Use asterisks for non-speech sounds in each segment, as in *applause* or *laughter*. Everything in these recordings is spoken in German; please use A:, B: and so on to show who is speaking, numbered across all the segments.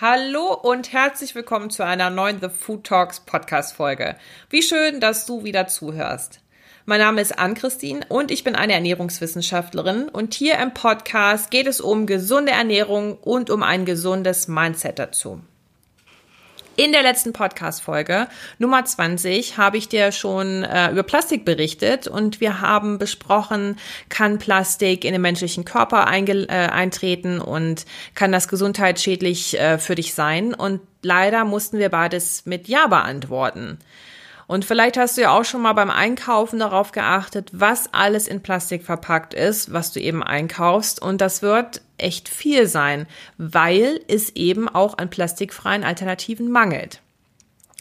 A: Hallo und herzlich willkommen zu einer neuen The Food Talks Podcast Folge. Wie schön, dass du wieder zuhörst. Mein Name ist Ann-Christine und ich bin eine Ernährungswissenschaftlerin und hier im Podcast geht es um gesunde Ernährung und um ein gesundes Mindset dazu. In der letzten Podcast-Folge, Nummer 20, habe ich dir schon äh, über Plastik berichtet und wir haben besprochen, kann Plastik in den menschlichen Körper äh, eintreten und kann das gesundheitsschädlich äh, für dich sein? Und leider mussten wir beides mit Ja beantworten. Und vielleicht hast du ja auch schon mal beim Einkaufen darauf geachtet, was alles in Plastik verpackt ist, was du eben einkaufst. Und das wird echt viel sein, weil es eben auch an plastikfreien Alternativen mangelt.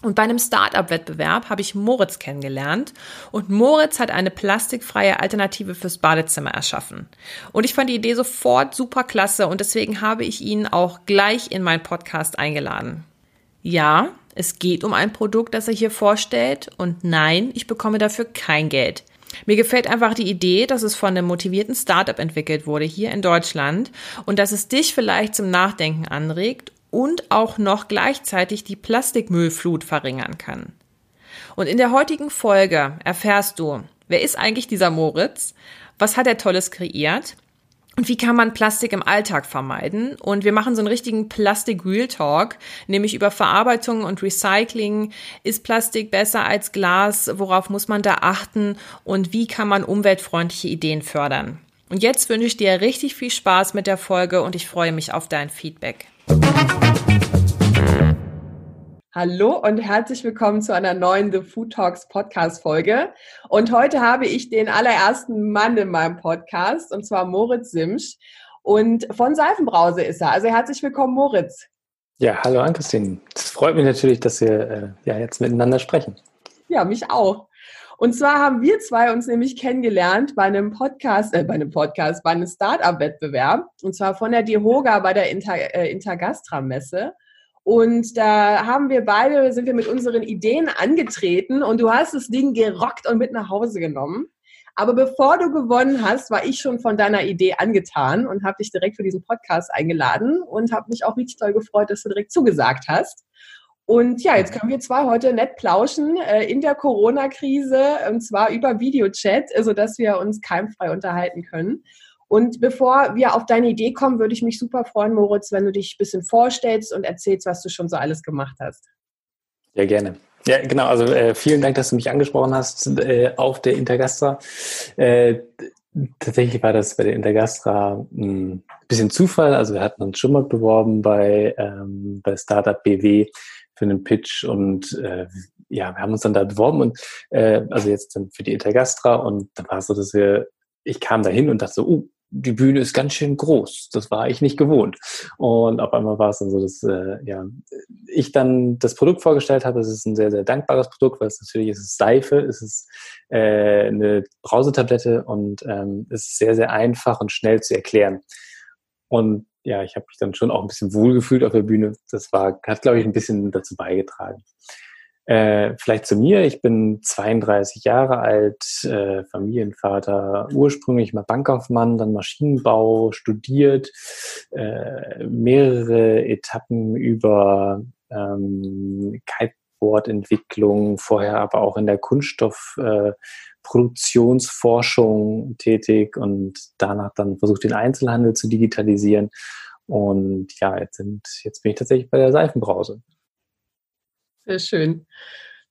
A: Und bei einem Startup-Wettbewerb habe ich Moritz kennengelernt und Moritz hat eine plastikfreie Alternative fürs Badezimmer erschaffen. Und ich fand die Idee sofort super klasse und deswegen habe ich ihn auch gleich in meinen Podcast eingeladen. Ja, es geht um ein Produkt, das er hier vorstellt und nein, ich bekomme dafür kein Geld. Mir gefällt einfach die Idee, dass es von einem motivierten Startup entwickelt wurde hier in Deutschland und dass es dich vielleicht zum Nachdenken anregt und auch noch gleichzeitig die Plastikmüllflut verringern kann. Und in der heutigen Folge erfährst du, wer ist eigentlich dieser Moritz? Was hat er Tolles kreiert? Und wie kann man Plastik im Alltag vermeiden? Und wir machen so einen richtigen Plastik-Real Talk, nämlich über Verarbeitung und Recycling. Ist Plastik besser als Glas? Worauf muss man da achten? Und wie kann man umweltfreundliche Ideen fördern? Und jetzt wünsche ich dir richtig viel Spaß mit der Folge und ich freue mich auf dein Feedback. Hallo und herzlich willkommen zu einer neuen The Food Talks Podcast Folge. Und heute habe ich den allerersten Mann in meinem Podcast und zwar Moritz Simsch. Und von Seifenbrause ist er. Also herzlich willkommen, Moritz.
B: Ja, hallo Ann-Christine. Es freut mich natürlich, dass wir äh, ja jetzt miteinander sprechen.
A: Ja, mich auch. Und zwar haben wir zwei uns nämlich kennengelernt bei einem Podcast, äh, bei einem Podcast, bei einem Start-up-Wettbewerb. Und zwar von der DIHOGA bei der Inter, äh, Intergastra-Messe. Und da haben wir beide, sind wir mit unseren Ideen angetreten und du hast das Ding gerockt und mit nach Hause genommen. Aber bevor du gewonnen hast, war ich schon von deiner Idee angetan und habe dich direkt für diesen Podcast eingeladen und habe mich auch richtig toll gefreut, dass du direkt zugesagt hast. Und ja, jetzt können wir zwar heute nett plauschen äh, in der Corona-Krise, und zwar über Videochat, sodass wir uns keimfrei unterhalten können. Und bevor wir auf deine Idee kommen, würde ich mich super freuen, Moritz, wenn du dich ein bisschen vorstellst und erzählst, was du schon so alles gemacht hast.
B: Ja, gerne. Ja, genau. Also äh, vielen Dank, dass du mich angesprochen hast äh, auf der Intergastra. Äh, tatsächlich war das bei der Intergastra ein hm, bisschen Zufall. Also wir hatten uns schon mal beworben bei, ähm, bei Startup BW für einen Pitch und äh, ja, wir haben uns dann da beworben und äh, also jetzt dann für die Intergastra und da war es so, dass wir ich kam dahin und dachte so, uh, die Bühne ist ganz schön groß. Das war ich nicht gewohnt. Und auf einmal war es dann so, dass äh, ja, ich dann das Produkt vorgestellt habe. Es ist ein sehr, sehr dankbares Produkt, weil es natürlich ist es Seife, es ist äh, eine Brausetablette und ähm, es ist sehr, sehr einfach und schnell zu erklären. Und ja, ich habe mich dann schon auch ein bisschen wohlgefühlt auf der Bühne. Das war, hat, glaube ich, ein bisschen dazu beigetragen. Äh, vielleicht zu mir. Ich bin 32 Jahre alt, äh, Familienvater, ursprünglich mal Bankkaufmann, dann Maschinenbau studiert, äh, mehrere Etappen über ähm, Kiteboard-Entwicklung, vorher aber auch in der Kunststoffproduktionsforschung äh, tätig und danach dann versucht, den Einzelhandel zu digitalisieren. Und ja, jetzt, sind, jetzt bin ich tatsächlich bei der Seifenbrause.
A: Sehr schön.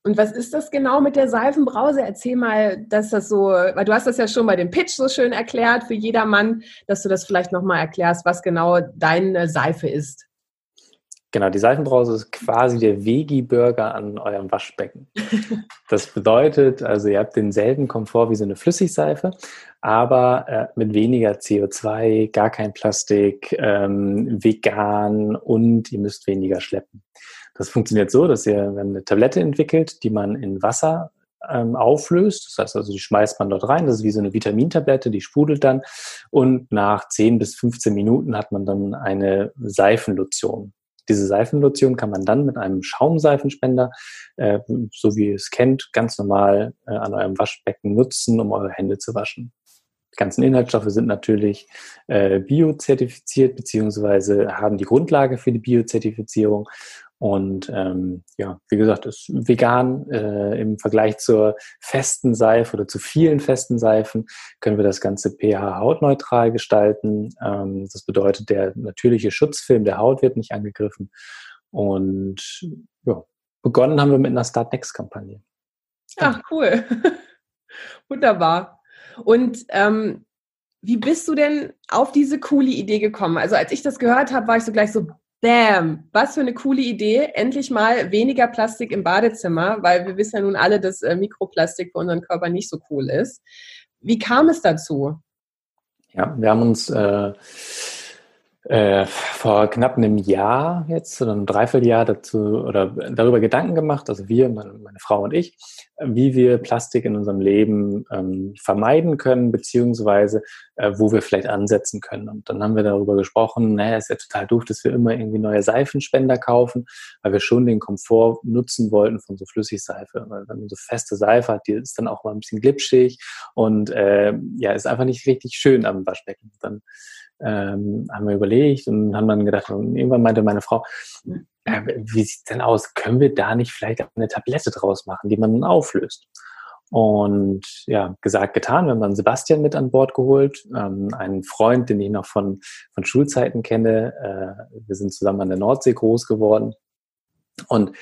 A: Und was ist das genau mit der Seifenbrause? Erzähl mal, dass das so, weil du hast das ja schon bei dem Pitch so schön erklärt für jedermann, dass du das vielleicht nochmal erklärst, was genau deine Seife ist.
B: Genau, die Seifenbrause ist quasi der Veggie-Burger an eurem Waschbecken. *laughs* Das bedeutet, also ihr habt denselben Komfort wie so eine Flüssigseife, aber äh, mit weniger CO2, gar kein Plastik, ähm, vegan und ihr müsst weniger schleppen. Das funktioniert so, dass ihr eine Tablette entwickelt, die man in Wasser ähm, auflöst. Das heißt also, die schmeißt man dort rein. Das ist wie so eine Vitamintablette, die sprudelt dann. Und nach 10 bis 15 Minuten hat man dann eine Seifenlotion. Diese Seifenlotion kann man dann mit einem Schaumseifenspender, äh, so wie ihr es kennt, ganz normal äh, an eurem Waschbecken nutzen, um eure Hände zu waschen. Die ganzen Inhaltsstoffe sind natürlich äh, biozertifiziert, beziehungsweise haben die Grundlage für die Biozertifizierung und ähm, ja, wie gesagt, ist vegan äh, im Vergleich zur festen Seife oder zu vielen festen Seifen können wir das Ganze pH-hautneutral gestalten. Ähm, das bedeutet, der natürliche Schutzfilm der Haut wird nicht angegriffen. Und ja, begonnen haben wir mit einer Start Next-Kampagne.
A: Ach, cool. *laughs* Wunderbar. Und ähm, wie bist du denn auf diese coole Idee gekommen? Also als ich das gehört habe, war ich so gleich so, Bam, was für eine coole Idee. Endlich mal weniger Plastik im Badezimmer, weil wir wissen ja nun alle, dass äh, Mikroplastik für unseren Körper nicht so cool ist. Wie kam es dazu?
B: Ja, wir haben uns äh, äh, vor knapp einem Jahr jetzt oder einem Dreivierteljahr dazu oder darüber Gedanken gemacht, also wir, meine, meine Frau und ich, wie wir Plastik in unserem Leben ähm, vermeiden können, beziehungsweise äh, wo wir vielleicht ansetzen können. Und dann haben wir darüber gesprochen, naja, ist ja total doof, dass wir immer irgendwie neue Seifenspender kaufen, weil wir schon den Komfort nutzen wollten von so Flüssigseife. Weil wenn man so feste Seife hat, die ist dann auch mal ein bisschen glitschig und äh, ja, ist einfach nicht richtig schön am Waschbecken. Dann ähm, haben wir überlegt und haben dann gedacht, und irgendwann meinte meine Frau, äh, wie sieht's denn aus? Können wir da nicht vielleicht eine Tablette draus machen, die man dann auflöst? Und ja, gesagt, getan. Wir haben dann Sebastian mit an Bord geholt, ähm, einen Freund, den ich noch von, von Schulzeiten kenne. Äh, wir sind zusammen an der Nordsee groß geworden. Und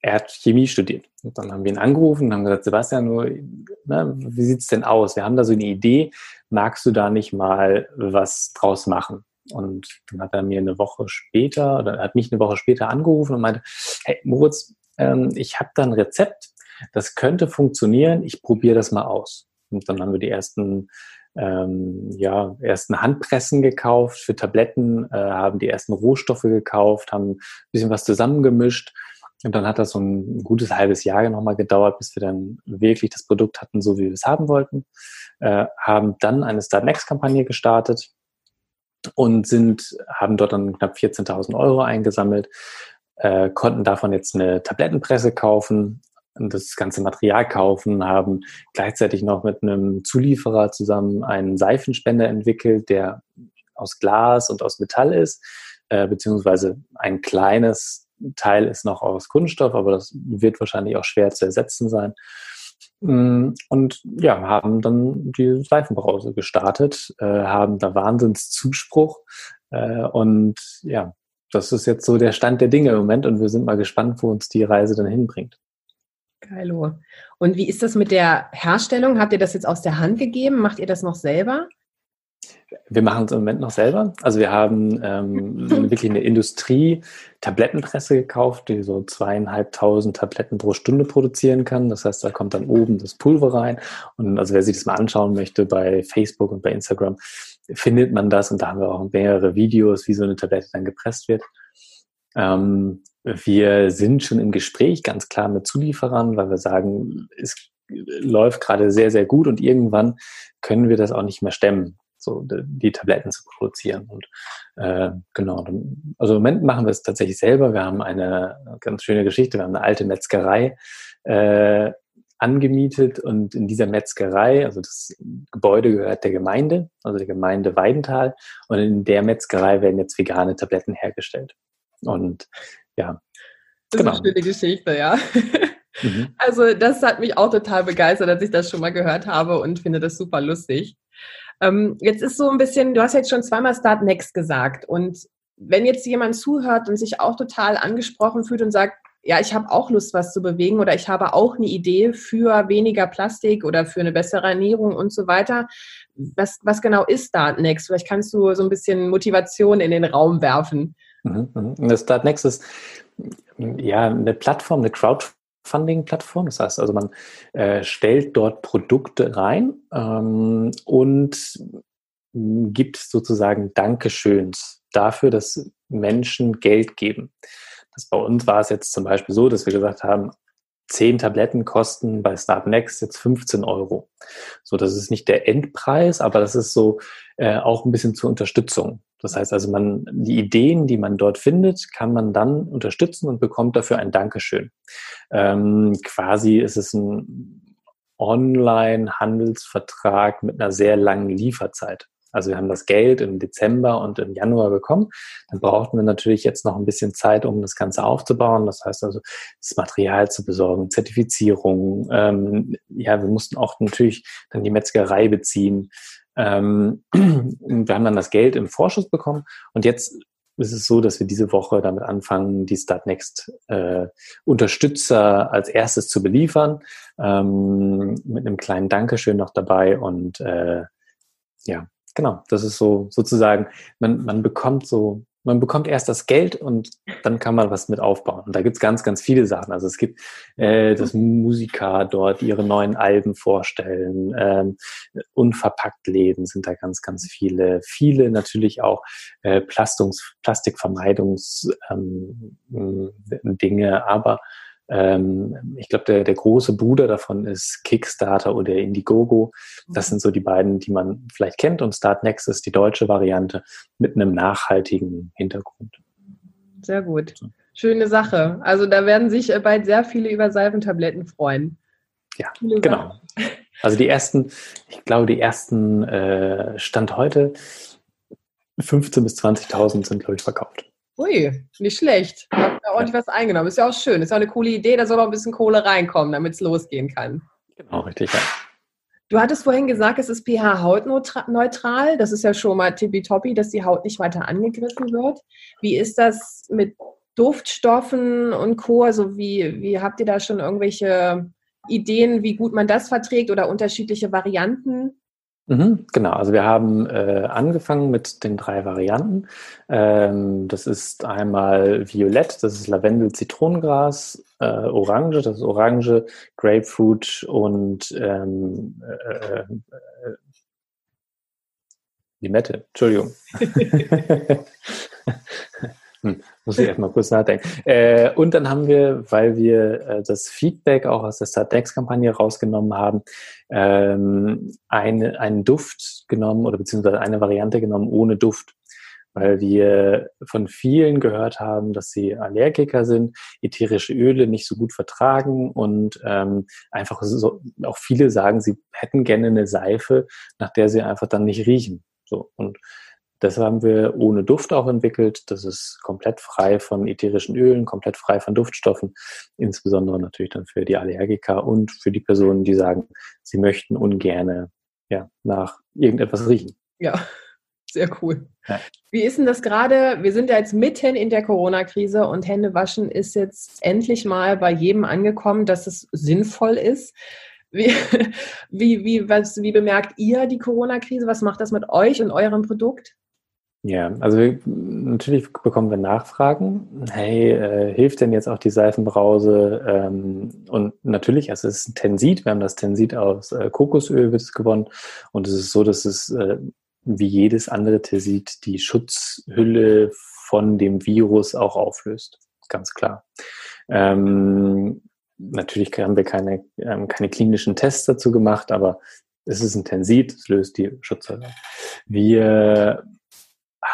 B: er hat Chemie studiert. Und dann haben wir ihn angerufen und haben gesagt, Sebastian, nur, ne, wie sieht's denn aus? Wir haben da so eine Idee, magst du da nicht mal was draus machen? Und dann hat er mir eine Woche später, oder hat mich eine Woche später angerufen und meinte, hey Moritz, ähm, ich habe da ein Rezept, das könnte funktionieren, ich probiere das mal aus. Und dann haben wir die ersten ähm, ja, ersten Handpressen gekauft für Tabletten, äh, haben die ersten Rohstoffe gekauft, haben ein bisschen was zusammengemischt und dann hat das so ein gutes halbes Jahr nochmal gedauert, bis wir dann wirklich das Produkt hatten, so wie wir es haben wollten. Äh, haben dann eine Start Next Kampagne gestartet und sind, haben dort dann knapp 14.000 Euro eingesammelt, äh, konnten davon jetzt eine Tablettenpresse kaufen, das ganze Material kaufen, haben gleichzeitig noch mit einem Zulieferer zusammen einen Seifenspender entwickelt, der aus Glas und aus Metall ist, äh, beziehungsweise ein kleines Teil ist noch aus Kunststoff, aber das wird wahrscheinlich auch schwer zu ersetzen sein. Mm, und ja, haben dann die Seifenbrause gestartet, äh, haben da Wahnsinnszuspruch äh, und ja, das ist jetzt so der Stand der Dinge im Moment und wir sind mal gespannt, wo uns die Reise dann hinbringt.
A: Geilo. Und wie ist das mit der Herstellung? Habt ihr das jetzt aus der Hand gegeben? Macht ihr das noch selber?
B: Wir machen es im Moment noch selber. Also wir haben ähm, wirklich eine Industrie-Tablettenpresse gekauft, die so zweieinhalbtausend Tabletten pro Stunde produzieren kann. Das heißt, da kommt dann oben das Pulver rein. Und also wer sich das mal anschauen möchte bei Facebook und bei Instagram, findet man das. Und da haben wir auch mehrere Videos, wie so eine Tablette dann gepresst wird. Ähm, wir sind schon im Gespräch, ganz klar mit Zulieferern, weil wir sagen, es läuft gerade sehr, sehr gut und irgendwann können wir das auch nicht mehr stemmen so die Tabletten zu produzieren. Und äh, genau, also im Moment machen wir es tatsächlich selber. Wir haben eine ganz schöne Geschichte. Wir haben eine alte Metzgerei äh, angemietet und in dieser Metzgerei, also das Gebäude gehört der Gemeinde, also der Gemeinde Weidenthal, und in der Metzgerei werden jetzt vegane Tabletten hergestellt. Und ja.
A: Das genau. ist eine schöne Geschichte, ja. Mhm. Also das hat mich auch total begeistert, als ich das schon mal gehört habe und finde das super lustig. Ähm, jetzt ist so ein bisschen, du hast jetzt schon zweimal Start Next gesagt und wenn jetzt jemand zuhört und sich auch total angesprochen fühlt und sagt, ja, ich habe auch Lust, was zu bewegen oder ich habe auch eine Idee für weniger Plastik oder für eine bessere Ernährung und so weiter. Was, was genau ist Start Next? Vielleicht kannst du so ein bisschen Motivation in den Raum werfen.
B: Mhm, mhm. Das Start Next ist ja eine Plattform, eine Crowdfunding Funding-Plattform. Das heißt also, man äh, stellt dort Produkte rein ähm, und gibt sozusagen Dankeschöns dafür, dass Menschen Geld geben. Das bei uns war es jetzt zum Beispiel so, dass wir gesagt haben, zehn Tabletten kosten bei Start Next jetzt 15 Euro. So, das ist nicht der Endpreis, aber das ist so äh, auch ein bisschen zur Unterstützung. Das heißt also, man, die Ideen, die man dort findet, kann man dann unterstützen und bekommt dafür ein Dankeschön. Ähm, quasi ist es ein Online-Handelsvertrag mit einer sehr langen Lieferzeit. Also wir haben das Geld im Dezember und im Januar bekommen. Dann brauchten wir natürlich jetzt noch ein bisschen Zeit, um das Ganze aufzubauen. Das heißt also, das Material zu besorgen, Zertifizierung. Ähm, ja, wir mussten auch natürlich dann die Metzgerei beziehen. Ähm, wir haben dann das Geld im Vorschuss bekommen und jetzt ist es so, dass wir diese Woche damit anfangen, die Startnext äh, Unterstützer als erstes zu beliefern, ähm, mit einem kleinen Dankeschön noch dabei und äh, ja, genau, das ist so sozusagen, man, man bekommt so, man bekommt erst das Geld und dann kann man was mit aufbauen. Und da gibt's ganz, ganz viele Sachen. Also es gibt, äh, dass Musiker dort ihre neuen Alben vorstellen, ähm, unverpackt Läden sind da ganz, ganz viele. Viele natürlich auch äh, Plastungs, Plastikvermeidungsdinge, ähm, aber ähm, ich glaube, der, der große Bruder davon ist Kickstarter oder Indiegogo. Das mhm. sind so die beiden, die man vielleicht kennt. Und Startnext ist die deutsche Variante mit einem nachhaltigen Hintergrund.
A: Sehr gut. Schöne Sache. Also da werden sich äh, bald sehr viele über Salventabletten freuen.
B: Ja, genau. Also die ersten, ich glaube, die ersten äh, Stand heute 15.000 bis 20.000 sind, glaube ich, verkauft.
A: Ui, nicht schlecht. Ordentlich was eingenommen. Ist ja auch schön. Ist ja auch eine coole Idee. Da soll auch ein bisschen Kohle reinkommen, damit es losgehen kann.
B: Genau, richtig. Ja.
A: Du hattest vorhin gesagt, es ist pH-hautneutral. Das ist ja schon mal tippitoppi, dass die Haut nicht weiter angegriffen wird. Wie ist das mit Duftstoffen und Co.? Also wie, wie habt ihr da schon irgendwelche Ideen, wie gut man das verträgt oder unterschiedliche Varianten?
B: Mhm, genau, also wir haben äh, angefangen mit den drei Varianten. Ähm, das ist einmal Violett, das ist Lavendel, Zitronengras, äh, Orange, das ist Orange, Grapefruit und ähm, äh, äh Limette, Entschuldigung. *laughs* *laughs* Hm, muss ich erstmal kurz nachdenken. Äh, und dann haben wir, weil wir äh, das Feedback auch aus der Startnext-Kampagne rausgenommen haben, ähm, eine, einen Duft genommen oder beziehungsweise eine Variante genommen ohne Duft. Weil wir von vielen gehört haben, dass sie Allergiker sind, ätherische Öle nicht so gut vertragen und ähm, einfach so, auch viele sagen, sie hätten gerne eine Seife, nach der sie einfach dann nicht riechen. So und das haben wir ohne Duft auch entwickelt. Das ist komplett frei von ätherischen Ölen, komplett frei von Duftstoffen, insbesondere natürlich dann für die Allergiker und für die Personen, die sagen, sie möchten ungerne ja, nach irgendetwas riechen.
A: Ja, sehr cool. Ja. Wie ist denn das gerade? Wir sind ja jetzt mitten in der Corona-Krise und Händewaschen ist jetzt endlich mal bei jedem angekommen, dass es sinnvoll ist. Wie, *laughs* wie, wie, was, wie bemerkt ihr die Corona-Krise? Was macht das mit euch und eurem Produkt?
B: Ja, also wir, natürlich bekommen wir Nachfragen. Hey, äh, hilft denn jetzt auch die Seifenbrause? Ähm, und natürlich, also es ist ein Tensit. Wir haben das Tensit aus äh, Kokosöl gewonnen. Und es ist so, dass es äh, wie jedes andere Tensit die Schutzhülle von dem Virus auch auflöst. Ganz klar. Ähm, natürlich haben wir keine, ähm, keine klinischen Tests dazu gemacht, aber es ist ein Tensit, es löst die Schutzhülle. Wir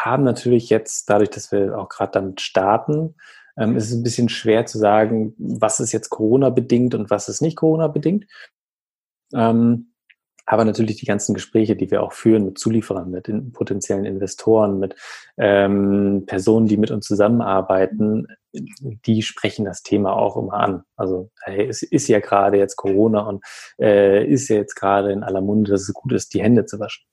B: haben natürlich jetzt, dadurch, dass wir auch gerade damit starten, ähm, ist es ein bisschen schwer zu sagen, was ist jetzt Corona-bedingt und was ist nicht Corona-bedingt. Ähm, aber natürlich die ganzen Gespräche, die wir auch führen mit Zulieferern, mit in, potenziellen Investoren, mit ähm, Personen, die mit uns zusammenarbeiten, die sprechen das Thema auch immer an. Also hey, es ist ja gerade jetzt Corona und äh, ist ja jetzt gerade in aller Munde, dass es gut ist, die Hände zu waschen.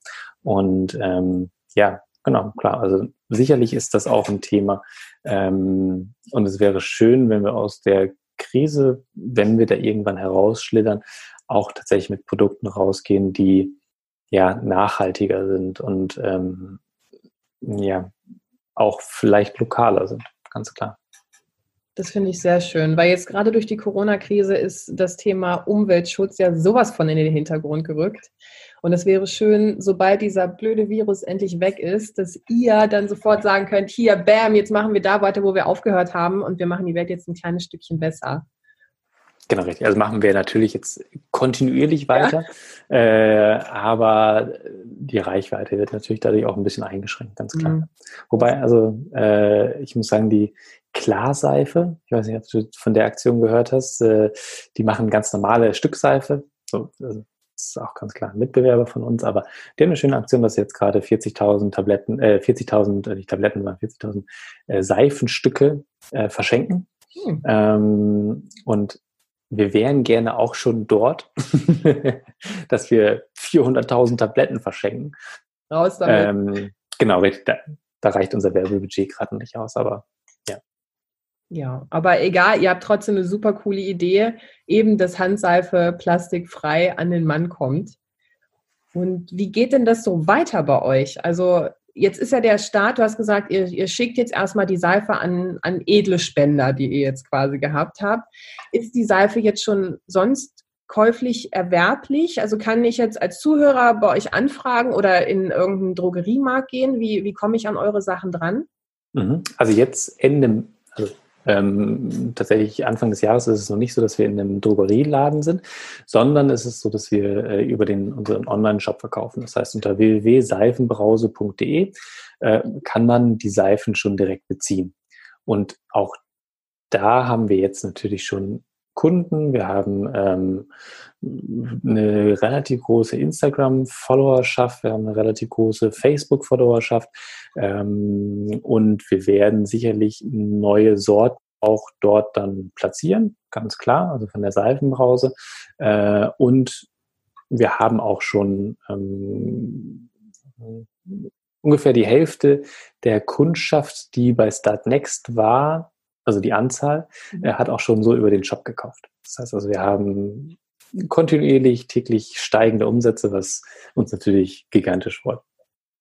B: Und ähm, ja, Genau, klar. Also sicherlich ist das auch ein Thema. Ähm, und es wäre schön, wenn wir aus der Krise, wenn wir da irgendwann herausschlittern, auch tatsächlich mit Produkten rausgehen, die ja nachhaltiger sind und ähm, ja auch vielleicht lokaler sind, ganz klar.
A: Das finde ich sehr schön, weil jetzt gerade durch die Corona-Krise ist das Thema Umweltschutz ja sowas von in den Hintergrund gerückt. Und es wäre schön, sobald dieser blöde Virus endlich weg ist, dass ihr dann sofort sagen könnt, hier, bam, jetzt machen wir da weiter, wo wir aufgehört haben und wir machen die Welt jetzt ein kleines Stückchen besser.
B: Genau, richtig. Also machen wir natürlich jetzt kontinuierlich weiter, ja. äh, aber die Reichweite wird natürlich dadurch auch ein bisschen eingeschränkt, ganz klar. Mhm. Wobei, also äh, ich muss sagen, die Klarseife, ich weiß nicht, ob du von der Aktion gehört hast, äh, die machen ganz normale Stückseife. So, also ist auch ganz klar ein Mitbewerber von uns, aber die haben eine schöne Aktion, dass sie jetzt gerade 40.000 Tabletten, äh, 40.000, äh, nicht Tabletten, sondern 40.000 äh, Seifenstücke äh, verschenken. Hm. Ähm, und wir wären gerne auch schon dort, *laughs* dass wir 400.000 Tabletten verschenken. Raus damit. Ähm, genau, da, da reicht unser Werbebudget gerade nicht aus, aber ja.
A: Aber egal, ihr habt trotzdem eine super coole Idee, eben dass Handseife plastikfrei an den Mann kommt. Und wie geht denn das so weiter bei euch? Also jetzt ist ja der Start, du hast gesagt, ihr, ihr schickt jetzt erstmal die Seife an, an edle Spender, die ihr jetzt quasi gehabt habt. Ist die Seife jetzt schon sonst käuflich erwerblich? Also kann ich jetzt als Zuhörer bei euch anfragen oder in irgendeinen Drogeriemarkt gehen? Wie, wie komme ich an eure Sachen dran?
B: Mhm. Also jetzt Ende, also ähm, tatsächlich Anfang des Jahres ist es noch nicht so, dass wir in einem Drogerieladen sind, sondern es ist so, dass wir äh, über den, unseren Online-Shop verkaufen. Das heißt, unter www.seifenbrause.de äh, kann man die Seifen schon direkt beziehen. Und auch da haben wir jetzt natürlich schon Kunden, wir haben ähm, eine relativ große Instagram-Followerschaft, wir haben eine relativ große Facebook-Followerschaft. Ähm, und wir werden sicherlich neue Sorten auch dort dann platzieren, ganz klar, also von der Seifenbrause. Äh, und wir haben auch schon ähm, ungefähr die Hälfte der Kundschaft, die bei Start Next war, also die Anzahl, mhm. hat auch schon so über den Shop gekauft. Das heißt also, wir haben kontinuierlich täglich steigende Umsätze, was uns natürlich gigantisch freut.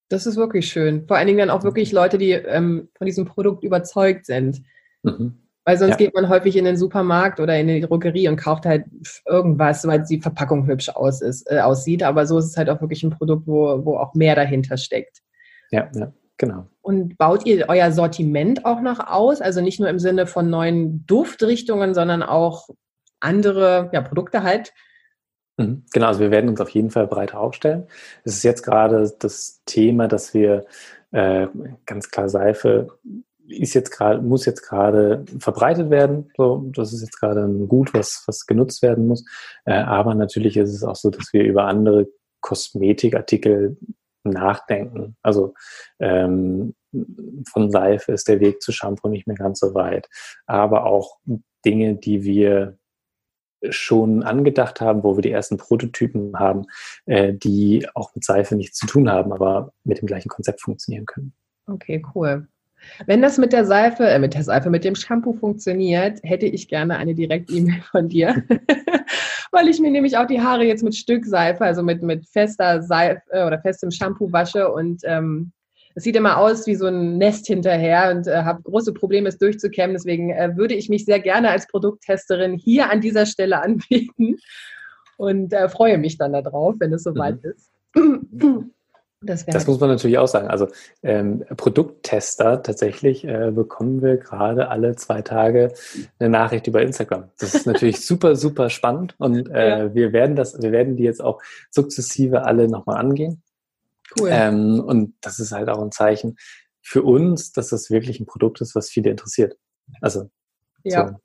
A: Das ist wirklich schön. Vor allen Dingen dann auch wirklich mhm. Leute, die ähm, von diesem Produkt überzeugt sind. Mhm. Weil sonst ja. geht man häufig in den Supermarkt oder in die Drogerie und kauft halt irgendwas, weil die Verpackung hübsch aus ist, äh, aussieht. Aber so ist es halt auch wirklich ein Produkt, wo, wo auch mehr dahinter steckt.
B: Ja, ja. Genau.
A: Und baut ihr euer Sortiment auch noch aus? Also nicht nur im Sinne von neuen Duftrichtungen, sondern auch andere ja, Produkte halt?
B: Mhm. Genau, also wir werden uns auf jeden Fall breiter aufstellen. Es ist jetzt gerade das Thema, dass wir äh, ganz klar Seife ist jetzt gerade, muss jetzt gerade verbreitet werden. So, das ist jetzt gerade ein Gut, was, was genutzt werden muss. Äh, aber natürlich ist es auch so, dass wir über andere Kosmetikartikel nachdenken. Also ähm, von Seife ist der Weg zu Shampoo nicht mehr ganz so weit. Aber auch Dinge, die wir schon angedacht haben, wo wir die ersten Prototypen haben, äh, die auch mit Seife nichts zu tun haben, aber mit dem gleichen Konzept funktionieren können.
A: Okay, cool. Wenn das mit der Seife, äh, mit der Seife, mit dem Shampoo funktioniert, hätte ich gerne eine Direkt-E-Mail *laughs* von dir. *laughs* weil ich mir nämlich auch die Haare jetzt mit Stückseife, also mit, mit fester Seife äh, oder festem Shampoo wasche und ähm, es sieht immer aus wie so ein Nest hinterher und äh, habe große Probleme, es durchzukämmen. Deswegen äh, würde ich mich sehr gerne als Produkttesterin hier an dieser Stelle anbieten und äh, freue mich dann darauf, wenn es soweit mhm. ist. *clears throat*
B: Das, das muss man natürlich auch sagen. Also ähm, Produkttester tatsächlich äh, bekommen wir gerade alle zwei Tage eine Nachricht über Instagram. Das ist natürlich *laughs* super, super spannend und äh, ja. wir werden das, wir werden die jetzt auch sukzessive alle nochmal angehen. Cool. Ähm, und das ist halt auch ein Zeichen für uns, dass das wirklich ein Produkt ist, was viele interessiert. Also
A: ja. So.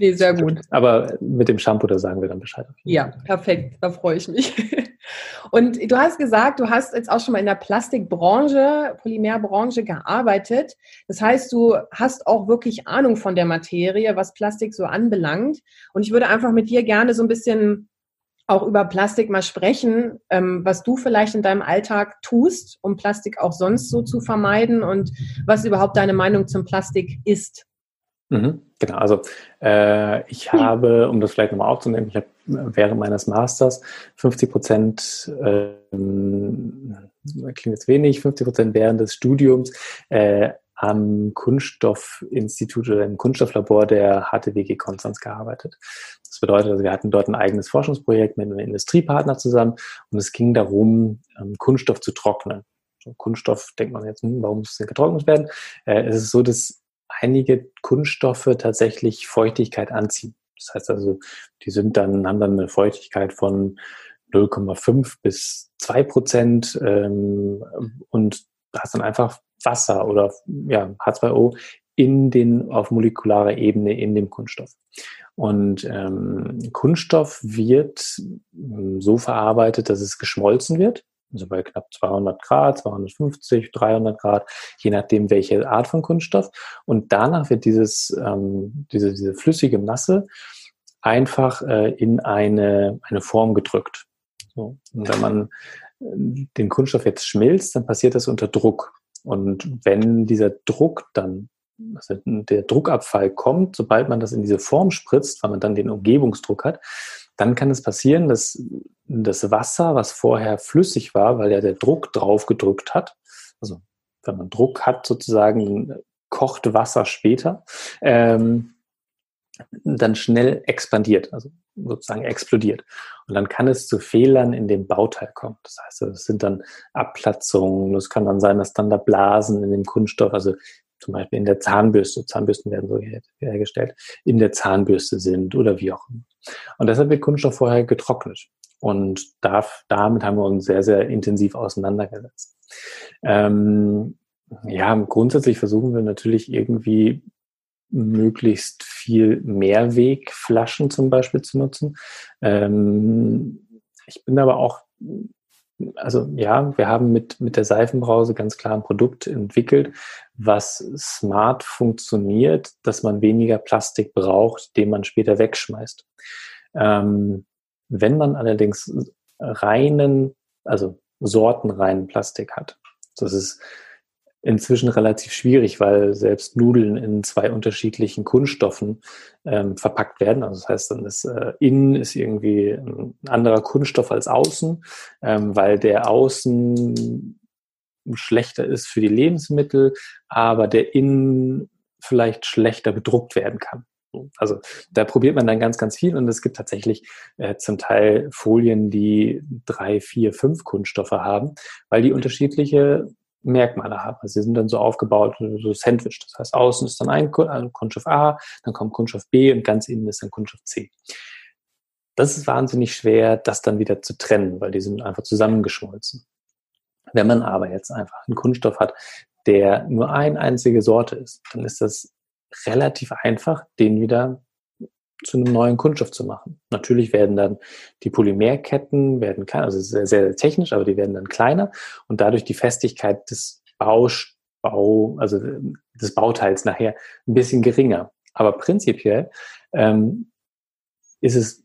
A: Nee, sehr gut.
B: Aber mit dem Shampoo, da sagen wir dann Bescheid.
A: Ja, perfekt. Da freue ich mich. *laughs* Und du hast gesagt, du hast jetzt auch schon mal in der Plastikbranche, Polymerbranche gearbeitet. Das heißt, du hast auch wirklich Ahnung von der Materie, was Plastik so anbelangt. Und ich würde einfach mit dir gerne so ein bisschen auch über Plastik mal sprechen, ähm, was du vielleicht in deinem Alltag tust, um Plastik auch sonst so zu vermeiden und was überhaupt deine Meinung zum Plastik ist.
B: Mhm, genau, also äh, ich hm. habe, um das vielleicht nochmal aufzunehmen, ich habe während meines Masters 50 Prozent, ähm, klingt jetzt wenig, 50 Prozent während des Studiums äh, am Kunststoffinstitut oder im Kunststofflabor der HTWG Konstanz gearbeitet. Das bedeutet, also wir hatten dort ein eigenes Forschungsprojekt mit einem Industriepartner zusammen und es ging darum, ähm, Kunststoff zu trocknen. So, Kunststoff denkt man jetzt, hm, warum muss es denn getrocknet werden? Äh, es ist so, dass einige Kunststoffe tatsächlich Feuchtigkeit anziehen. Das heißt also, die sind dann, haben dann eine Feuchtigkeit von 0,5 bis 2 Prozent ähm, und da ist dann einfach Wasser oder ja, H2O in den, auf molekularer Ebene in dem Kunststoff. Und ähm, Kunststoff wird ähm, so verarbeitet, dass es geschmolzen wird. Also bei knapp 200 Grad, 250, 300 Grad, je nachdem welche Art von Kunststoff. Und danach wird dieses, ähm, diese, diese flüssige Masse einfach äh, in eine, eine Form gedrückt. So. Und wenn man äh, den Kunststoff jetzt schmilzt, dann passiert das unter Druck. Und wenn dieser Druck dann, also der Druckabfall kommt, sobald man das in diese Form spritzt, weil man dann den Umgebungsdruck hat, dann kann es passieren, dass das Wasser, was vorher flüssig war, weil ja der Druck drauf gedrückt hat, also wenn man Druck hat sozusagen, kocht Wasser später, ähm, dann schnell expandiert, also sozusagen explodiert. Und dann kann es zu Fehlern in dem Bauteil kommen. Das heißt, es sind dann Abplatzungen, es kann dann sein, dass dann da Blasen in dem Kunststoff, also zum Beispiel in der Zahnbürste, Zahnbürsten werden so hergestellt, in der Zahnbürste sind oder wie auch immer. Und deshalb wird Kunststoff vorher getrocknet. Und darf, damit haben wir uns sehr, sehr intensiv auseinandergesetzt. Ähm, ja, grundsätzlich versuchen wir natürlich irgendwie möglichst viel Mehrwegflaschen zum Beispiel zu nutzen. Ähm, ich bin aber auch, also ja, wir haben mit, mit der Seifenbrause ganz klar ein Produkt entwickelt, was smart funktioniert, dass man weniger Plastik braucht, den man später wegschmeißt. Ähm, wenn man allerdings reinen, also sortenreinen Plastik hat, das ist inzwischen relativ schwierig, weil selbst Nudeln in zwei unterschiedlichen Kunststoffen ähm, verpackt werden. Also das heißt, dann ist äh, innen ist irgendwie ein anderer Kunststoff als außen, ähm, weil der außen schlechter ist für die Lebensmittel, aber der innen vielleicht schlechter bedruckt werden kann. Also da probiert man dann ganz, ganz viel und es gibt tatsächlich äh, zum Teil Folien, die drei, vier, fünf Kunststoffe haben, weil die unterschiedliche Merkmale haben. Also sie sind dann so aufgebaut, so Sandwich. Das heißt, außen ist dann ein Kunststoff A, dann kommt Kunststoff B und ganz innen ist dann Kunststoff C. Das ist wahnsinnig schwer, das dann wieder zu trennen, weil die sind einfach zusammengeschmolzen. Wenn man aber jetzt einfach einen Kunststoff hat, der nur eine einzige Sorte ist, dann ist das relativ einfach, den wieder zu einem neuen Kunststoff zu machen. Natürlich werden dann die Polymerketten werden kleiner, also sehr, sehr technisch, aber die werden dann kleiner und dadurch die Festigkeit des Baus, Bau, also des Bauteils nachher ein bisschen geringer. Aber prinzipiell ähm, ist es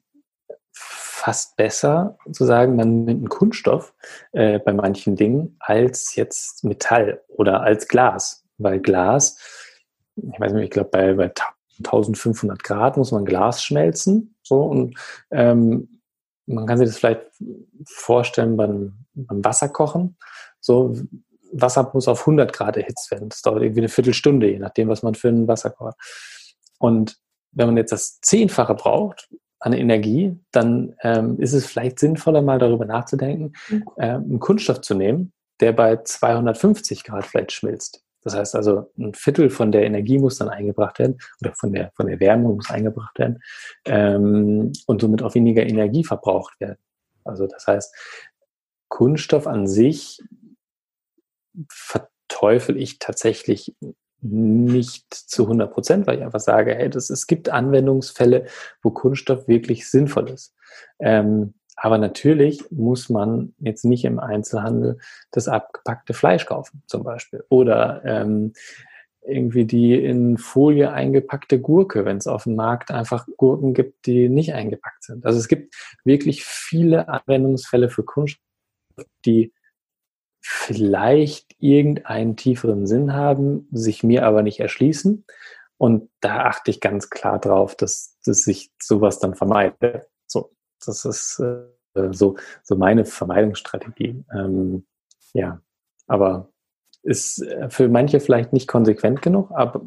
B: fast besser zu sagen, man nimmt einen Kunststoff äh, bei manchen Dingen als jetzt Metall oder als Glas, weil Glas, ich weiß nicht, ich glaube bei, bei 1500 Grad muss man Glas schmelzen. So und ähm, man kann sich das vielleicht vorstellen beim, beim Wasserkochen. So Wasser muss auf 100 Grad erhitzt werden. Das dauert irgendwie eine Viertelstunde, je nachdem, was man für ein Wasser kocht. Und wenn man jetzt das Zehnfache braucht an Energie, dann ähm, ist es vielleicht sinnvoller, mal darüber nachzudenken, äh, einen Kunststoff zu nehmen, der bei 250 Grad vielleicht schmilzt. Das heißt also, ein Viertel von der Energie muss dann eingebracht werden oder von der, von der Wärme muss eingebracht werden ähm, und somit auch weniger Energie verbraucht werden. Also das heißt, Kunststoff an sich verteufel ich tatsächlich nicht zu 100 Prozent, weil ich einfach sage, hey, das, es gibt Anwendungsfälle, wo Kunststoff wirklich sinnvoll ist. Ähm, aber natürlich muss man jetzt nicht im Einzelhandel das abgepackte Fleisch kaufen, zum Beispiel. Oder ähm, irgendwie die in Folie eingepackte Gurke, wenn es auf dem Markt einfach Gurken gibt, die nicht eingepackt sind. Also es gibt wirklich viele Anwendungsfälle für Kunststoff, die vielleicht irgendeinen tieferen Sinn haben, sich mir aber nicht erschließen. Und da achte ich ganz klar drauf, dass, dass sich sowas dann vermeidet. Das ist äh, so, so meine Vermeidungsstrategie. Ähm, ja, aber ist äh, für manche vielleicht nicht konsequent genug, aber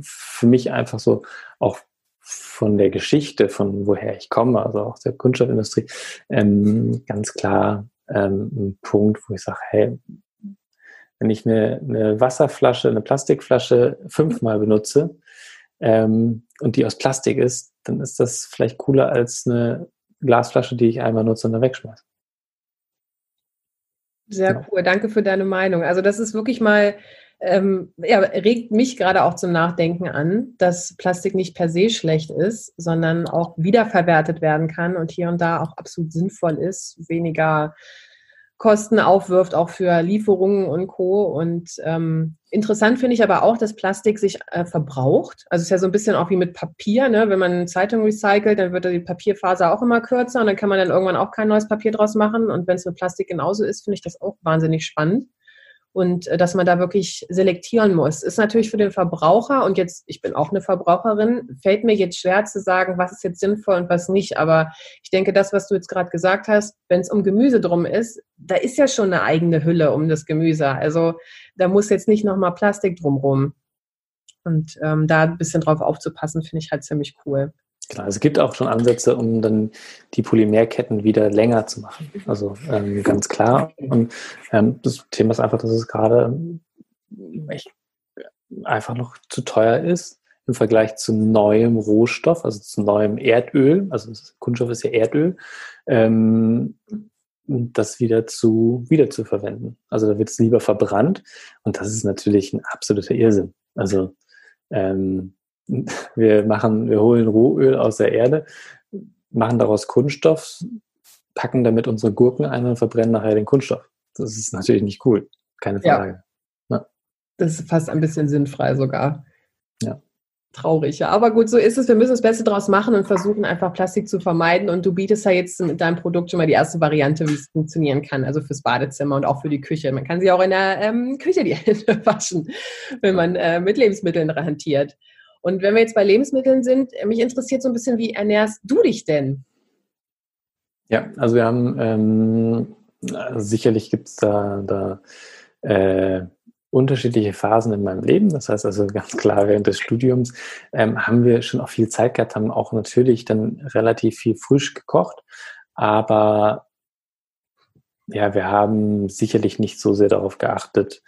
B: für mich einfach so auch von der Geschichte, von woher ich komme, also auch der Kunststoffindustrie, ähm, ganz klar ähm, ein Punkt, wo ich sage, hey, wenn ich eine, eine Wasserflasche, eine Plastikflasche fünfmal benutze ähm, und die aus Plastik ist, dann ist das vielleicht cooler als eine Glasflasche, die ich einmal nutze und dann wegschmeiße.
A: Sehr genau. cool, danke für deine Meinung. Also das ist wirklich mal, ähm, ja, regt mich gerade auch zum Nachdenken an, dass Plastik nicht per se schlecht ist, sondern auch wiederverwertet werden kann und hier und da auch absolut sinnvoll ist, weniger Kosten aufwirft, auch für Lieferungen und Co. Und ähm, interessant finde ich aber auch, dass Plastik sich äh, verbraucht. Also es ist ja so ein bisschen auch wie mit Papier, ne? Wenn man Zeitung recycelt, dann wird die Papierfaser auch immer kürzer und dann kann man dann irgendwann auch kein neues Papier draus machen. Und wenn es mit Plastik genauso ist, finde ich das auch wahnsinnig spannend und äh, dass man da wirklich selektieren muss. Ist natürlich für den Verbraucher und jetzt, ich bin auch eine Verbraucherin, fällt mir jetzt schwer zu sagen, was ist jetzt sinnvoll und was nicht. Aber ich denke, das, was du jetzt gerade gesagt hast, wenn es um Gemüse drum ist, da ist ja schon eine eigene Hülle um das Gemüse. Also da muss jetzt nicht nochmal Plastik drumrum. Und ähm, da ein bisschen drauf aufzupassen, finde ich halt ziemlich cool.
B: Genau, also es gibt auch schon Ansätze, um dann die Polymerketten wieder länger zu machen. Also ähm, ganz klar. Und ähm, das Thema ist einfach, dass es gerade ähm, echt einfach noch zu teuer ist im Vergleich zu neuem Rohstoff, also zu neuem Erdöl. Also Kunststoff ist ja Erdöl. Ähm, das wieder zu wieder zu verwenden. Also da wird es lieber verbrannt und das ist natürlich ein absoluter Irrsinn. Also ähm, wir machen, wir holen Rohöl aus der Erde, machen daraus Kunststoff, packen damit unsere Gurken ein und verbrennen nachher den Kunststoff. Das ist natürlich nicht cool. Keine Frage.
A: Ja. Ja. Das ist fast ein bisschen sinnfrei sogar. Ja. Traurig, ja. Aber gut, so ist es. Wir müssen das Beste draus machen und versuchen einfach Plastik zu vermeiden. Und du bietest ja jetzt mit deinem Produkt schon mal die erste Variante, wie es funktionieren kann. Also fürs Badezimmer und auch für die Küche. Man kann sie auch in der ähm, Küche *laughs* die Hände waschen, wenn man äh, mit Lebensmitteln hantiert. Und wenn wir jetzt bei Lebensmitteln sind, mich interessiert so ein bisschen, wie ernährst du dich denn?
B: Ja, also wir haben ähm, sicherlich gibt es da, da äh, unterschiedliche Phasen in meinem Leben. Das heißt also ganz klar, während des Studiums ähm, haben wir schon auch viel Zeit gehabt, haben auch natürlich dann relativ viel frisch gekocht. Aber ja, wir haben sicherlich nicht so sehr darauf geachtet,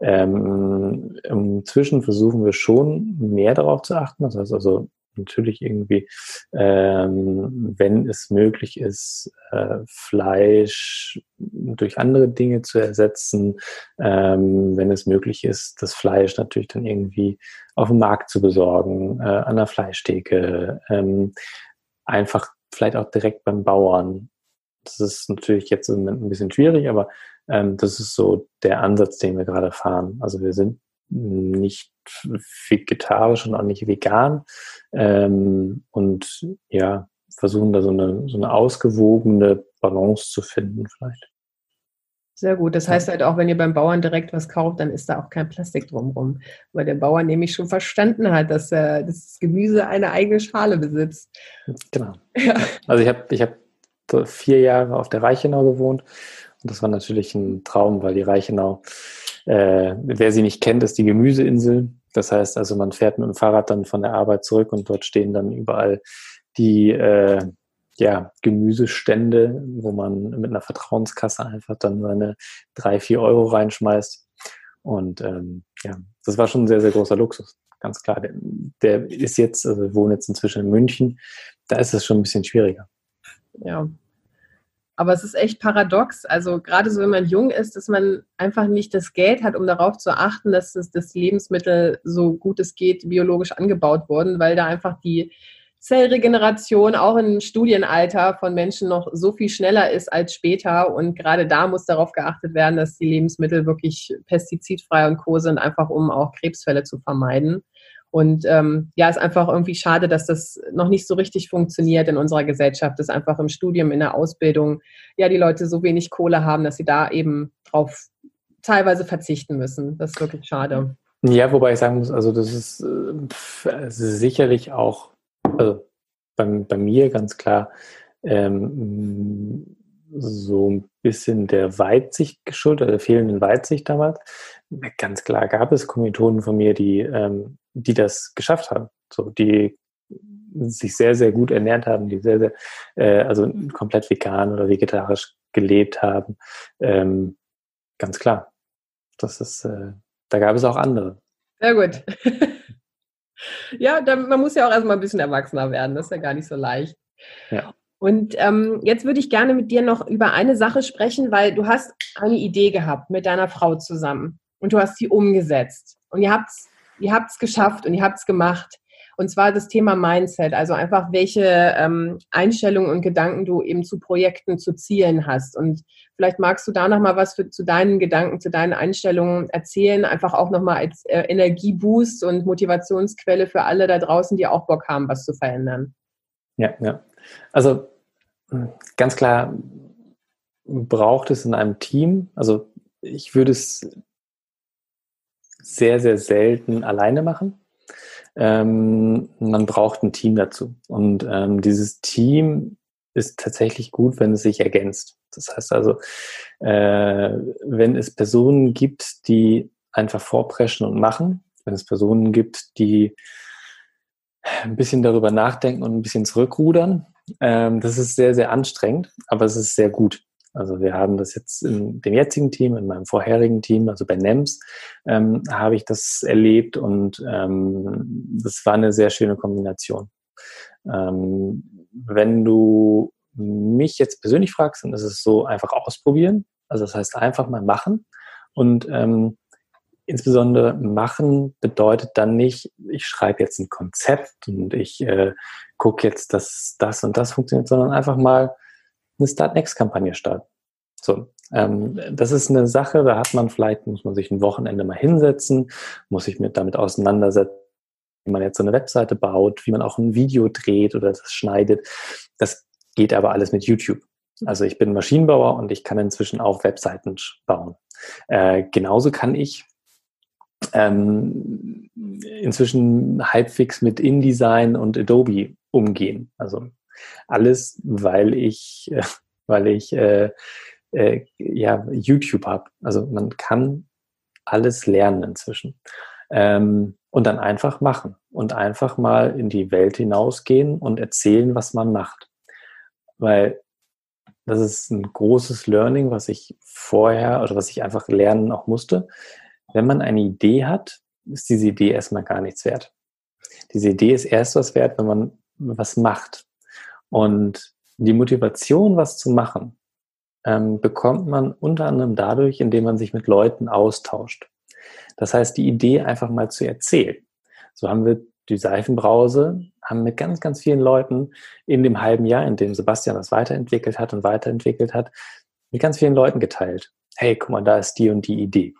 B: ähm, inzwischen versuchen wir schon mehr darauf zu achten. Das heißt also natürlich irgendwie, ähm, wenn es möglich ist, äh, Fleisch durch andere Dinge zu ersetzen, ähm, wenn es möglich ist, das Fleisch natürlich dann irgendwie auf dem Markt zu besorgen, äh, an der Fleischtheke, ähm, einfach vielleicht auch direkt beim Bauern. Das ist natürlich jetzt im Moment ein bisschen schwierig, aber ähm, das ist so der Ansatz, den wir gerade fahren. Also wir sind nicht vegetarisch und auch nicht vegan ähm, und ja, versuchen da so eine, so eine ausgewogene Balance zu finden vielleicht.
A: Sehr gut. Das heißt halt auch, wenn ihr beim Bauern direkt was kauft, dann ist da auch kein Plastik drumherum. Weil der Bauer nämlich schon verstanden hat, dass äh, das Gemüse eine eigene Schale besitzt.
B: Genau. Ja. Also ich habe ich hab vier Jahre auf der Reichenau gewohnt und das war natürlich ein Traum, weil die Reichenau, äh, wer sie nicht kennt, ist die Gemüseinsel. Das heißt also, man fährt mit dem Fahrrad dann von der Arbeit zurück und dort stehen dann überall die äh, ja, Gemüsestände, wo man mit einer Vertrauenskasse einfach dann seine drei, vier Euro reinschmeißt. Und ähm, ja, das war schon ein sehr, sehr großer Luxus. Ganz klar. Der, der ist jetzt, also wir wohnen jetzt inzwischen in München, da ist es schon ein bisschen schwieriger.
A: Ja, aber es ist echt paradox. Also gerade so, wenn man jung ist, dass man einfach nicht das Geld hat, um darauf zu achten, dass das, das Lebensmittel so gut es geht biologisch angebaut wurden, weil da einfach die Zellregeneration auch im Studienalter von Menschen noch so viel schneller ist als später. Und gerade da muss darauf geachtet werden, dass die Lebensmittel wirklich pestizidfrei und co sind, einfach um auch Krebsfälle zu vermeiden. Und ähm, ja, ist einfach irgendwie schade, dass das noch nicht so richtig funktioniert in unserer Gesellschaft, dass einfach im Studium, in der Ausbildung, ja, die Leute so wenig Kohle haben, dass sie da eben drauf teilweise verzichten müssen. Das ist wirklich schade.
B: Ja, wobei ich sagen muss, also das ist, äh, sicherlich auch, also bei, bei mir ganz klar, ähm, so ein bisschen der Weitsicht geschuldet, der fehlenden Weitsicht damals. Ganz klar gab es Kommilitonen von mir, die, ähm, die das geschafft haben. So, die sich sehr, sehr gut ernährt haben, die sehr, sehr, äh, also komplett vegan oder vegetarisch gelebt haben. Ähm, ganz klar. Das ist, äh, da gab es auch andere.
A: Sehr gut. *laughs* ja, dann, man muss ja auch erstmal ein bisschen erwachsener werden. Das ist ja gar nicht so leicht. Ja. Und ähm, jetzt würde ich gerne mit dir noch über eine Sache sprechen, weil du hast eine Idee gehabt mit deiner Frau zusammen und du hast sie umgesetzt und ihr habt es ihr habt's geschafft und ihr habt es gemacht. Und zwar das Thema Mindset, also einfach welche ähm, Einstellungen und Gedanken du eben zu Projekten, zu Zielen hast. Und vielleicht magst du da nochmal was für, zu deinen Gedanken, zu deinen Einstellungen erzählen, einfach auch nochmal als äh, Energieboost und Motivationsquelle für alle da draußen, die auch Bock haben, was zu verändern.
B: Ja, ja. Also ganz klar braucht es in einem Team, also ich würde es sehr, sehr selten alleine machen. Ähm, man braucht ein Team dazu. Und ähm, dieses Team ist tatsächlich gut, wenn es sich ergänzt. Das heißt also, äh, wenn es Personen gibt, die einfach vorpreschen und machen, wenn es Personen gibt, die ein bisschen darüber nachdenken und ein bisschen zurückrudern, ähm, das ist sehr, sehr anstrengend, aber es ist sehr gut. Also wir haben das jetzt in dem jetzigen Team, in meinem vorherigen Team, also bei NEMS, ähm, habe ich das erlebt und ähm, das war eine sehr schöne Kombination. Ähm, wenn du mich jetzt persönlich fragst, dann ist es so einfach ausprobieren. Also das heißt einfach mal machen und ähm, insbesondere machen bedeutet dann nicht, ich schreibe jetzt ein Konzept und ich äh, gucke jetzt, dass das und das funktioniert, sondern einfach mal eine Start-Next-Kampagne starten. So, ähm, das ist eine Sache, da hat man vielleicht, muss man sich ein Wochenende mal hinsetzen, muss sich mit damit auseinandersetzen, wie man jetzt so eine Webseite baut, wie man auch ein Video dreht oder das schneidet. Das geht aber alles mit YouTube. Also ich bin Maschinenbauer und ich kann inzwischen auch Webseiten bauen. Äh, genauso kann ich ähm, inzwischen halbwegs mit InDesign und Adobe umgehen. Also alles, weil ich, äh, weil ich äh, äh, ja YouTube habe. Also man kann alles lernen inzwischen. Ähm, und dann einfach machen und einfach mal in die Welt hinausgehen und erzählen, was man macht. Weil das ist ein großes Learning, was ich vorher oder was ich einfach lernen auch musste. Wenn man eine Idee hat, ist diese Idee erstmal gar nichts wert. Diese Idee ist erst was wert, wenn man was macht. Und die Motivation, was zu machen, ähm, bekommt man unter anderem dadurch, indem man sich mit Leuten austauscht. Das heißt, die Idee einfach mal zu erzählen. So haben wir die Seifenbrause, haben mit ganz, ganz vielen Leuten in dem halben Jahr, in dem Sebastian das weiterentwickelt hat und weiterentwickelt hat, mit ganz vielen Leuten geteilt. Hey, guck mal, da ist die und die Idee.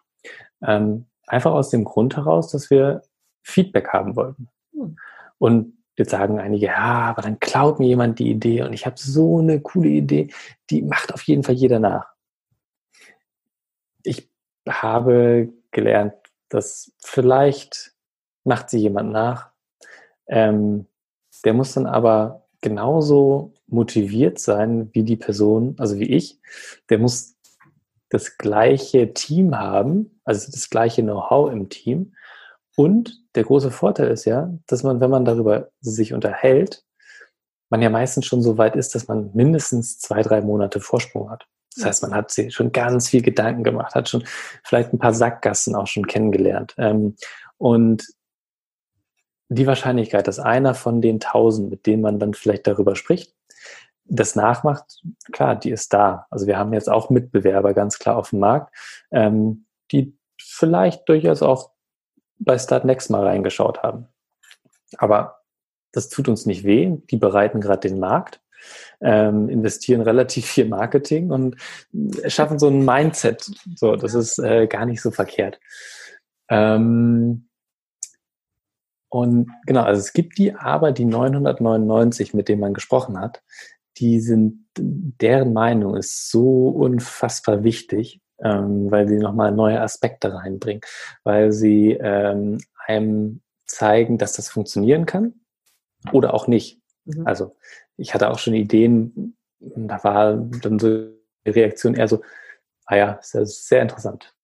B: Ähm, einfach aus dem Grund heraus, dass wir Feedback haben wollten. Hm. Und Jetzt sagen einige, ja, aber dann klaut mir jemand die Idee und ich habe so eine coole Idee, die macht auf jeden Fall jeder nach. Ich habe gelernt, dass vielleicht macht sie jemand nach. Ähm, der muss dann aber genauso motiviert sein wie die Person, also wie ich. Der muss das gleiche Team haben, also das gleiche Know-how im Team. Und der große Vorteil ist ja, dass man, wenn man darüber sich unterhält, man ja meistens schon so weit ist, dass man mindestens zwei, drei Monate Vorsprung hat. Das heißt, man hat sich schon ganz viel Gedanken gemacht, hat schon vielleicht ein paar Sackgassen auch schon kennengelernt. Ähm, und die Wahrscheinlichkeit, dass einer von den tausend, mit denen man dann vielleicht darüber spricht, das nachmacht, klar, die ist da. Also wir haben jetzt auch Mitbewerber ganz klar auf dem Markt, ähm, die vielleicht durchaus auch bei Start Next mal reingeschaut haben. Aber das tut uns nicht weh. Die bereiten gerade den Markt, ähm, investieren relativ viel Marketing und schaffen so ein Mindset. So, das ist äh, gar nicht so verkehrt. Ähm, und genau, also es gibt die, aber die 999, mit denen man gesprochen hat, die sind, deren Meinung ist so unfassbar wichtig ähm, weil sie nochmal neue Aspekte reinbringen, weil sie ähm, einem zeigen, dass das funktionieren kann oder auch nicht. Mhm. Also ich hatte auch schon Ideen, da war dann so die Reaktion eher so, ah ja, ist ja sehr interessant.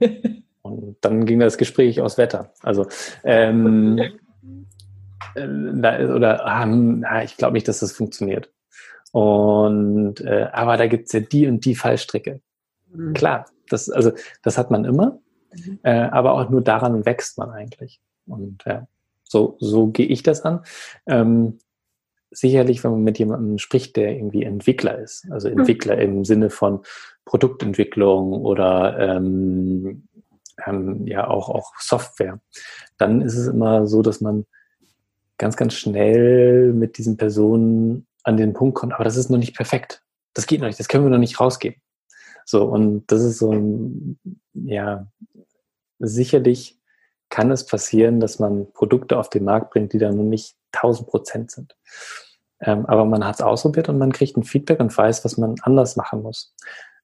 B: *laughs* Und dann ging das Gespräch aus Wetter. Also ähm, äh, oder ah, ich glaube nicht, dass das funktioniert. Und äh, aber da gibt es ja die und die Fallstricke. Mhm. Klar, das, also, das hat man immer, mhm. äh, aber auch nur daran wächst man eigentlich. Und ja. So, so gehe ich das an. Ähm, sicherlich, wenn man mit jemandem spricht, der irgendwie Entwickler ist, also hm. Entwickler mhm. im Sinne von Produktentwicklung oder ähm, ähm, ja auch, auch Software, dann ist es immer so, dass man ganz, ganz schnell mit diesen Personen an den Punkt kommt, aber das ist noch nicht perfekt. Das geht noch nicht, das können wir noch nicht rausgeben. So, und das ist so ein, ja, sicherlich kann es passieren, dass man Produkte auf den Markt bringt, die dann nicht 1000 Prozent sind. Ähm, aber man hat es ausprobiert und man kriegt ein Feedback und weiß, was man anders machen muss.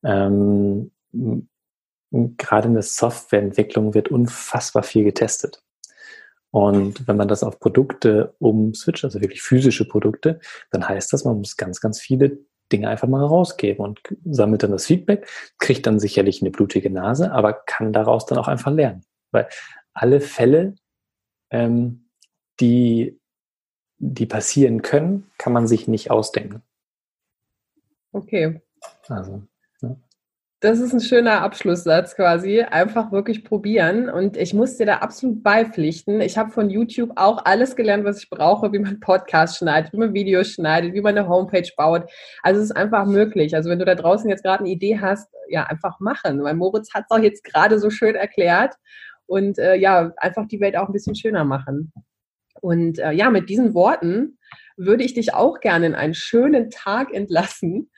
B: Ähm, gerade in der Softwareentwicklung wird unfassbar viel getestet. Und wenn man das auf Produkte umswitcht, also wirklich physische Produkte, dann heißt das, man muss ganz, ganz viele Dinge einfach mal rausgeben und sammelt dann das Feedback, kriegt dann sicherlich eine blutige Nase, aber kann daraus dann auch einfach lernen. Weil alle Fälle, ähm, die, die passieren können, kann man sich nicht ausdenken.
A: Okay. Also, das ist ein schöner Abschlusssatz quasi. Einfach wirklich probieren. Und ich muss dir da absolut beipflichten. Ich habe von YouTube auch alles gelernt, was ich brauche, wie man Podcast schneidet, wie man Videos schneidet, wie man eine Homepage baut. Also es ist einfach möglich. Also wenn du da draußen jetzt gerade eine Idee hast, ja, einfach machen. Weil Moritz hat es auch jetzt gerade so schön erklärt. Und äh, ja, einfach die Welt auch ein bisschen schöner machen. Und äh, ja, mit diesen Worten würde ich dich auch gerne in einen schönen Tag entlassen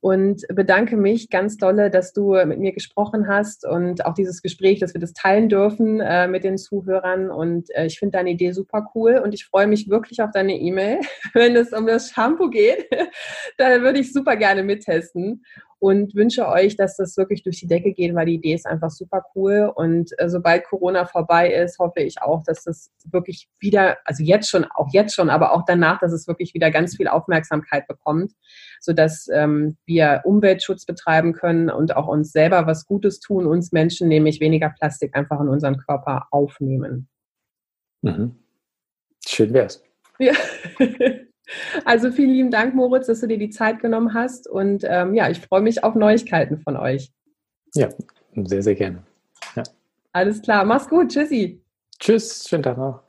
A: und bedanke mich ganz dolle, dass du mit mir gesprochen hast und auch dieses Gespräch, dass wir das teilen dürfen äh, mit den Zuhörern. Und äh, ich finde deine Idee super cool und ich freue mich wirklich auf deine E-Mail. *laughs* Wenn es um das Shampoo geht, *laughs* dann würde ich super gerne mittesten und wünsche euch, dass das wirklich durch die Decke geht, weil die Idee ist einfach super cool. Und äh, sobald Corona vorbei ist, hoffe ich auch, dass das wirklich wieder, also jetzt schon, auch jetzt schon, aber auch danach, dass es wirklich wieder ganz viel Aufmerksamkeit bekommt, sodass ähm, wir Umweltschutz betreiben können und auch uns selber was Gutes tun, uns Menschen nämlich weniger Plastik einfach in unseren Körper aufnehmen.
B: Mhm. Schön wär's.
A: Ja. *laughs* Also vielen lieben Dank, Moritz, dass du dir die Zeit genommen hast. Und ähm, ja, ich freue mich auf Neuigkeiten von euch.
B: Ja, sehr, sehr gerne. Ja.
A: Alles klar, mach's gut. Tschüssi.
B: Tschüss, schönen Tag noch.